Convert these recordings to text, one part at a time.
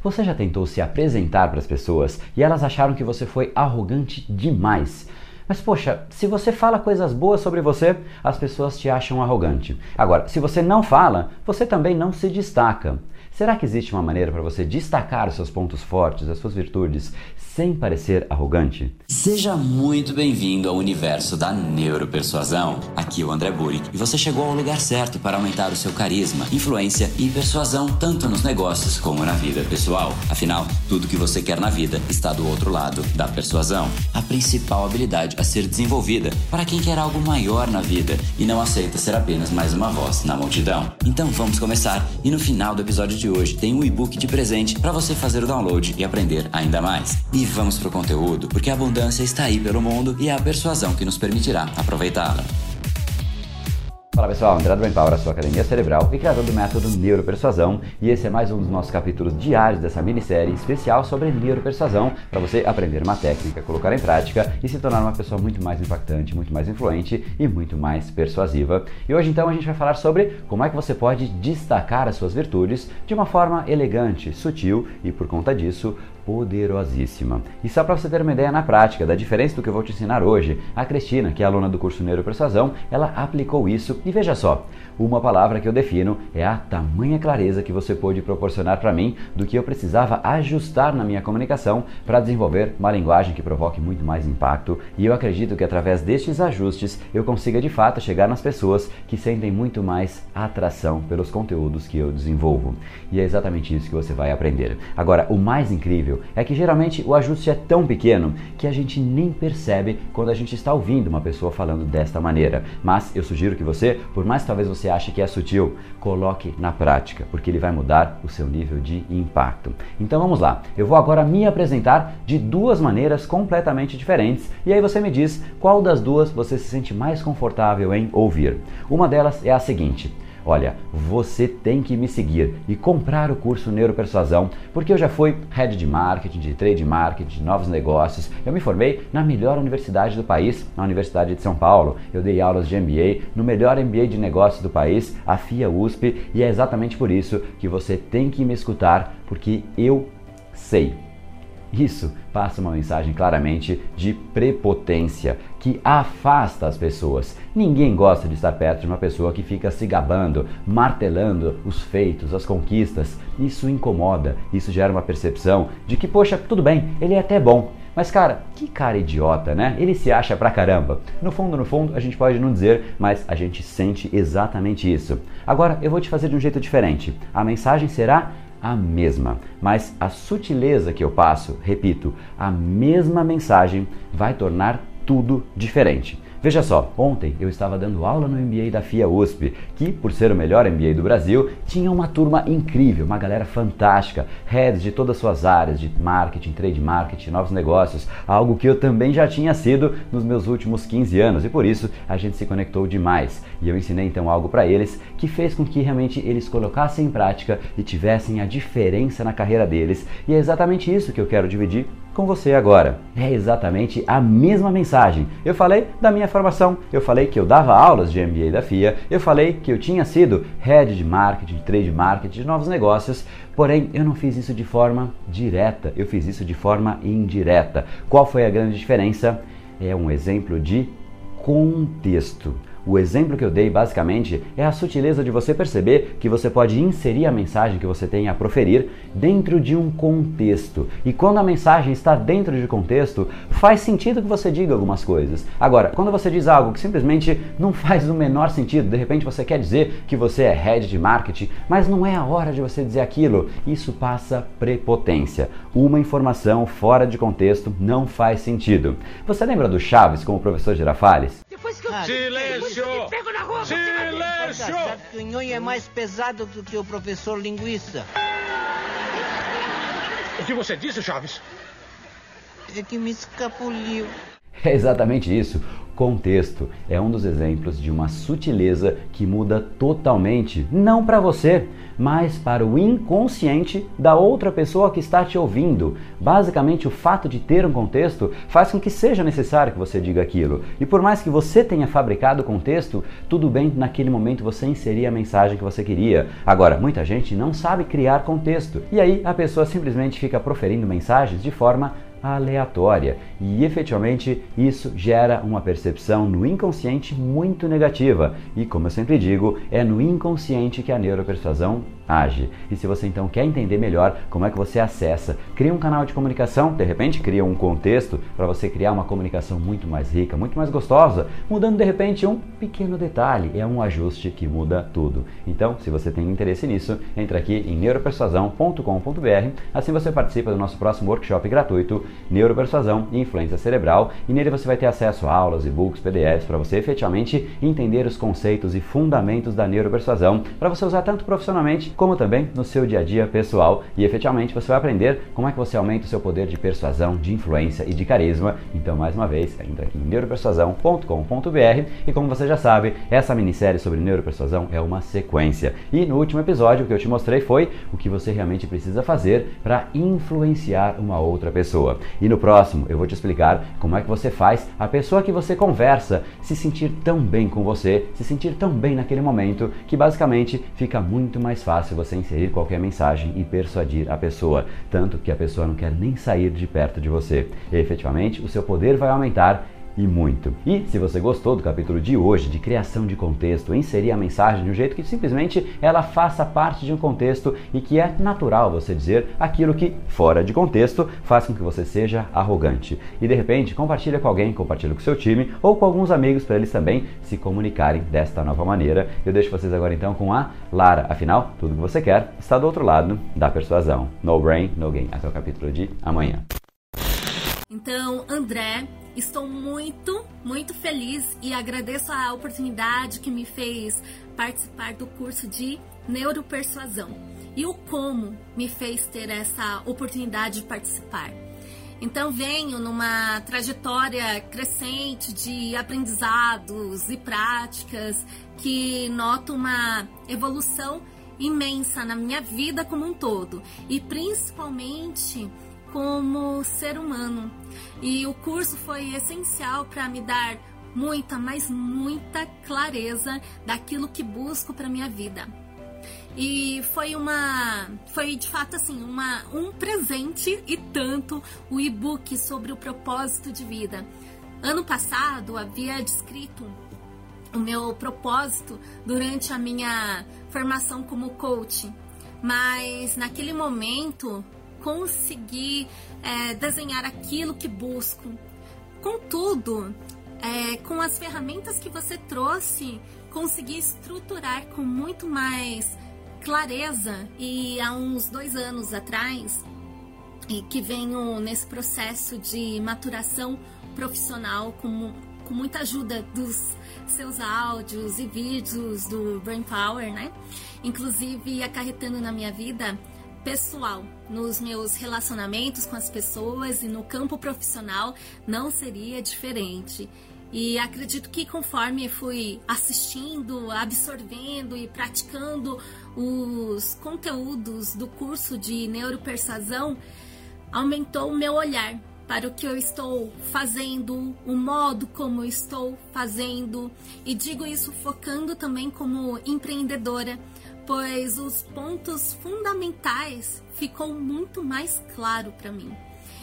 Você já tentou se apresentar para as pessoas e elas acharam que você foi arrogante demais? Mas poxa, se você fala coisas boas sobre você, as pessoas te acham arrogante. Agora, se você não fala, você também não se destaca. Será que existe uma maneira para você destacar os seus pontos fortes, as suas virtudes, sem parecer arrogante? Seja muito bem-vindo ao universo da neuropersuasão. Aqui é o André Burick e você chegou ao lugar certo para aumentar o seu carisma, influência e persuasão tanto nos negócios como na vida pessoal. Afinal, tudo que você quer na vida está do outro lado da persuasão. A principal habilidade a ser desenvolvida para quem quer algo maior na vida e não aceita ser apenas mais uma voz na multidão. Então vamos começar e no final do episódio de hoje tem um e-book de presente para você fazer o download e aprender ainda mais. E vamos pro conteúdo, porque a abundância está aí pelo mundo e é a persuasão que nos permitirá aproveitá-la. Fala pessoal, André do Empower, a sua academia cerebral e criador do método Neuropersuasão. E esse é mais um dos nossos capítulos diários dessa minissérie especial sobre neuropersuasão, para você aprender uma técnica, colocar em prática e se tornar uma pessoa muito mais impactante, muito mais influente e muito mais persuasiva. E hoje então a gente vai falar sobre como é que você pode destacar as suas virtudes de uma forma elegante, sutil e por conta disso poderosíssima. E só para você ter uma ideia na prática da diferença do que eu vou te ensinar hoje, a Cristina, que é aluna do curso Neuropersuasão, ela aplicou isso e veja só, uma palavra que eu defino é a tamanha clareza que você pôde proporcionar para mim do que eu precisava ajustar na minha comunicação para desenvolver uma linguagem que provoque muito mais impacto. E eu acredito que através destes ajustes eu consiga de fato chegar nas pessoas que sentem muito mais atração pelos conteúdos que eu desenvolvo. E é exatamente isso que você vai aprender. Agora, o mais incrível é que geralmente o ajuste é tão pequeno que a gente nem percebe quando a gente está ouvindo uma pessoa falando desta maneira. Mas eu sugiro que você, por mais que talvez você ache que é sutil, coloque na prática, porque ele vai mudar o seu nível de impacto. Então vamos lá. Eu vou agora me apresentar de duas maneiras completamente diferentes e aí você me diz qual das duas você se sente mais confortável em ouvir. Uma delas é a seguinte: Olha, você tem que me seguir e comprar o curso Neuropersuasão, porque eu já fui head de marketing, de trade marketing, de novos negócios. Eu me formei na melhor universidade do país, na Universidade de São Paulo. Eu dei aulas de MBA no melhor MBA de negócios do país, a FIA USP, e é exatamente por isso que você tem que me escutar, porque eu sei isso passa uma mensagem claramente de prepotência que afasta as pessoas. Ninguém gosta de estar perto de uma pessoa que fica se gabando, martelando os feitos, as conquistas. Isso incomoda, isso gera uma percepção de que, poxa, tudo bem, ele é até bom. Mas cara, que cara idiota, né? Ele se acha pra caramba. No fundo, no fundo, a gente pode não dizer, mas a gente sente exatamente isso. Agora, eu vou te fazer de um jeito diferente. A mensagem será a mesma, mas a sutileza que eu passo, repito, a mesma mensagem vai tornar tudo diferente. Veja só, ontem eu estava dando aula no MBA da FIA USP, que, por ser o melhor MBA do Brasil, tinha uma turma incrível, uma galera fantástica, heads de todas as suas áreas, de marketing, trade marketing, novos negócios, algo que eu também já tinha sido nos meus últimos 15 anos e por isso a gente se conectou demais. E eu ensinei então algo para eles que fez com que realmente eles colocassem em prática e tivessem a diferença na carreira deles. E é exatamente isso que eu quero dividir com você agora. É exatamente a mesma mensagem. Eu falei da minha formação, eu falei que eu dava aulas de MBA da FIA, eu falei que eu tinha sido head de marketing, trade marketing, de novos negócios, porém eu não fiz isso de forma direta, eu fiz isso de forma indireta. Qual foi a grande diferença? É um exemplo de contexto. O exemplo que eu dei basicamente é a sutileza de você perceber que você pode inserir a mensagem que você tem a proferir dentro de um contexto. E quando a mensagem está dentro de contexto, faz sentido que você diga algumas coisas. Agora, quando você diz algo que simplesmente não faz o menor sentido, de repente você quer dizer que você é head de marketing, mas não é a hora de você dizer aquilo, isso passa prepotência. Uma informação fora de contexto não faz sentido. Você lembra do Chaves como professor Girafales? Depois que eu... Silêncio! Te pego na rua, Silêncio! Sabe que o nhonho é mais pesado do que o professor linguiça. O que você disse, Chaves? É que me escapuliu. É exatamente isso. Contexto é um dos exemplos de uma sutileza que muda totalmente, não para você, mas para o inconsciente da outra pessoa que está te ouvindo. Basicamente, o fato de ter um contexto faz com que seja necessário que você diga aquilo. E por mais que você tenha fabricado o contexto, tudo bem naquele momento você inserir a mensagem que você queria. Agora, muita gente não sabe criar contexto. E aí a pessoa simplesmente fica proferindo mensagens de forma aleatória. E efetivamente isso gera uma percepção no inconsciente muito negativa. E como eu sempre digo é no inconsciente que a neuropersuasão age. E se você então quer entender melhor como é que você acessa, cria um canal de comunicação, de repente cria um contexto para você criar uma comunicação muito mais rica, muito mais gostosa, mudando de repente um pequeno detalhe, é um ajuste que muda tudo. Então, se você tem interesse nisso, entra aqui em neuropersuasão.com.br, assim você participa do nosso próximo workshop gratuito Neuropersuasão e Influência Cerebral, e nele você vai ter acesso a aulas, e-books, PDFs para você efetivamente entender os conceitos e fundamentos da neuropersuasão, para você usar tanto profissionalmente como também no seu dia a dia pessoal e efetivamente você vai aprender como é que você aumenta o seu poder de persuasão, de influência e de carisma. Então, mais uma vez, entra aqui em neuropersuasão.com.br e como você já sabe, essa minissérie sobre neuropersuasão é uma sequência. E no último episódio o que eu te mostrei foi o que você realmente precisa fazer para influenciar uma outra pessoa. E no próximo eu vou te explicar como é que você faz a pessoa que você conversa se sentir tão bem com você, se sentir tão bem naquele momento que basicamente fica muito mais fácil fácil você inserir qualquer mensagem e persuadir a pessoa, tanto que a pessoa não quer nem sair de perto de você. E, efetivamente, o seu poder vai aumentar e muito. E se você gostou do capítulo de hoje de criação de contexto, inserir a mensagem de um jeito que simplesmente ela faça parte de um contexto e que é natural você dizer aquilo que fora de contexto faz com que você seja arrogante. E de repente, compartilha com alguém, compartilha com seu time ou com alguns amigos para eles também se comunicarem desta nova maneira. Eu deixo vocês agora então com a Lara. Afinal, tudo que você quer está do outro lado da persuasão. No brain, no gain. Até o capítulo de amanhã. Então, André, Estou muito, muito feliz e agradeço a oportunidade que me fez participar do curso de neuropersuasão e o como me fez ter essa oportunidade de participar. Então venho numa trajetória crescente de aprendizados e práticas que noto uma evolução imensa na minha vida como um todo e principalmente como ser humano. E o curso foi essencial para me dar muita, mas muita clareza daquilo que busco para minha vida. E foi uma, foi de fato assim, uma, um presente e tanto o e-book sobre o propósito de vida. Ano passado havia descrito o meu propósito durante a minha formação como coach, mas naquele momento conseguir é, desenhar aquilo que busco. Contudo, é, com as ferramentas que você trouxe, consegui estruturar com muito mais clareza. E há uns dois anos atrás, e que venho nesse processo de maturação profissional com, com muita ajuda dos seus áudios e vídeos do Brain Power, né? Inclusive acarretando na minha vida pessoal, nos meus relacionamentos com as pessoas e no campo profissional não seria diferente. E acredito que conforme fui assistindo, absorvendo e praticando os conteúdos do curso de neuropersuasão, aumentou o meu olhar para o que eu estou fazendo, o modo como eu estou fazendo, e digo isso focando também como empreendedora, pois os pontos fundamentais ficou muito mais claro para mim.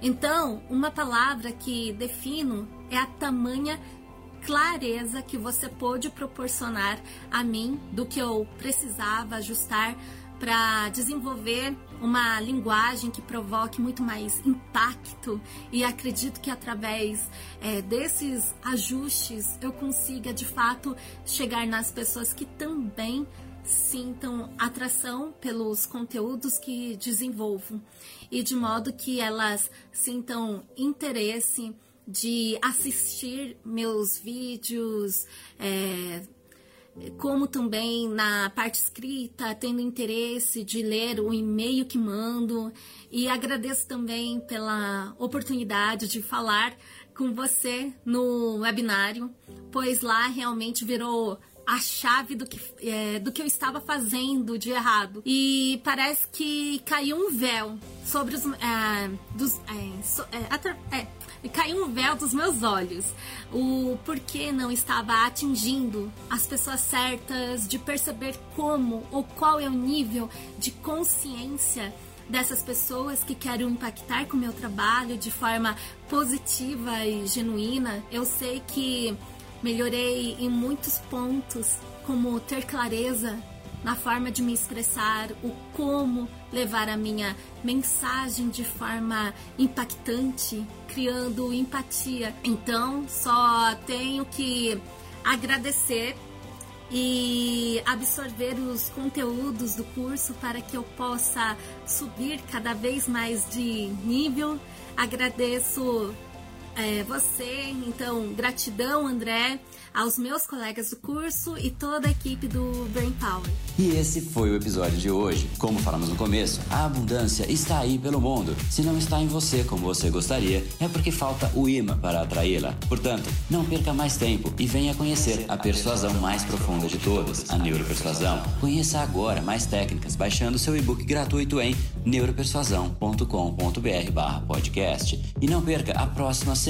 Então, uma palavra que defino é a tamanha clareza que você pôde proporcionar a mim do que eu precisava ajustar para desenvolver uma linguagem que provoque muito mais impacto e acredito que através é, desses ajustes eu consiga de fato chegar nas pessoas que também sintam atração pelos conteúdos que desenvolvo e de modo que elas sintam interesse de assistir meus vídeos, é, como também na parte escrita, tendo interesse de ler o e-mail que mando. E agradeço também pela oportunidade de falar com você no webinário, pois lá realmente virou a chave do que, é, do que eu estava fazendo de errado. E parece que caiu um véu sobre os. É, dos, é, so, é, é, caiu um véu dos meus olhos. O porquê não estava atingindo as pessoas certas, de perceber como ou qual é o nível de consciência dessas pessoas que querem impactar com o meu trabalho de forma positiva e genuína. Eu sei que melhorei em muitos pontos, como ter clareza na forma de me expressar, o como levar a minha mensagem de forma impactante, criando empatia. Então, só tenho que agradecer e absorver os conteúdos do curso para que eu possa subir cada vez mais de nível. Agradeço é, você, então, gratidão, André aos meus colegas do curso e toda a equipe do Brain Power. E esse foi o episódio de hoje. Como falamos no começo, a abundância está aí pelo mundo. Se não está em você como você gostaria, é porque falta o imã para atraí-la. Portanto, não perca mais tempo e venha conhecer a persuasão mais profunda de todas, a neuropersuasão. Conheça agora mais técnicas baixando seu e-book gratuito em neuropersuasão.com.br/podcast. E não perca a próxima semana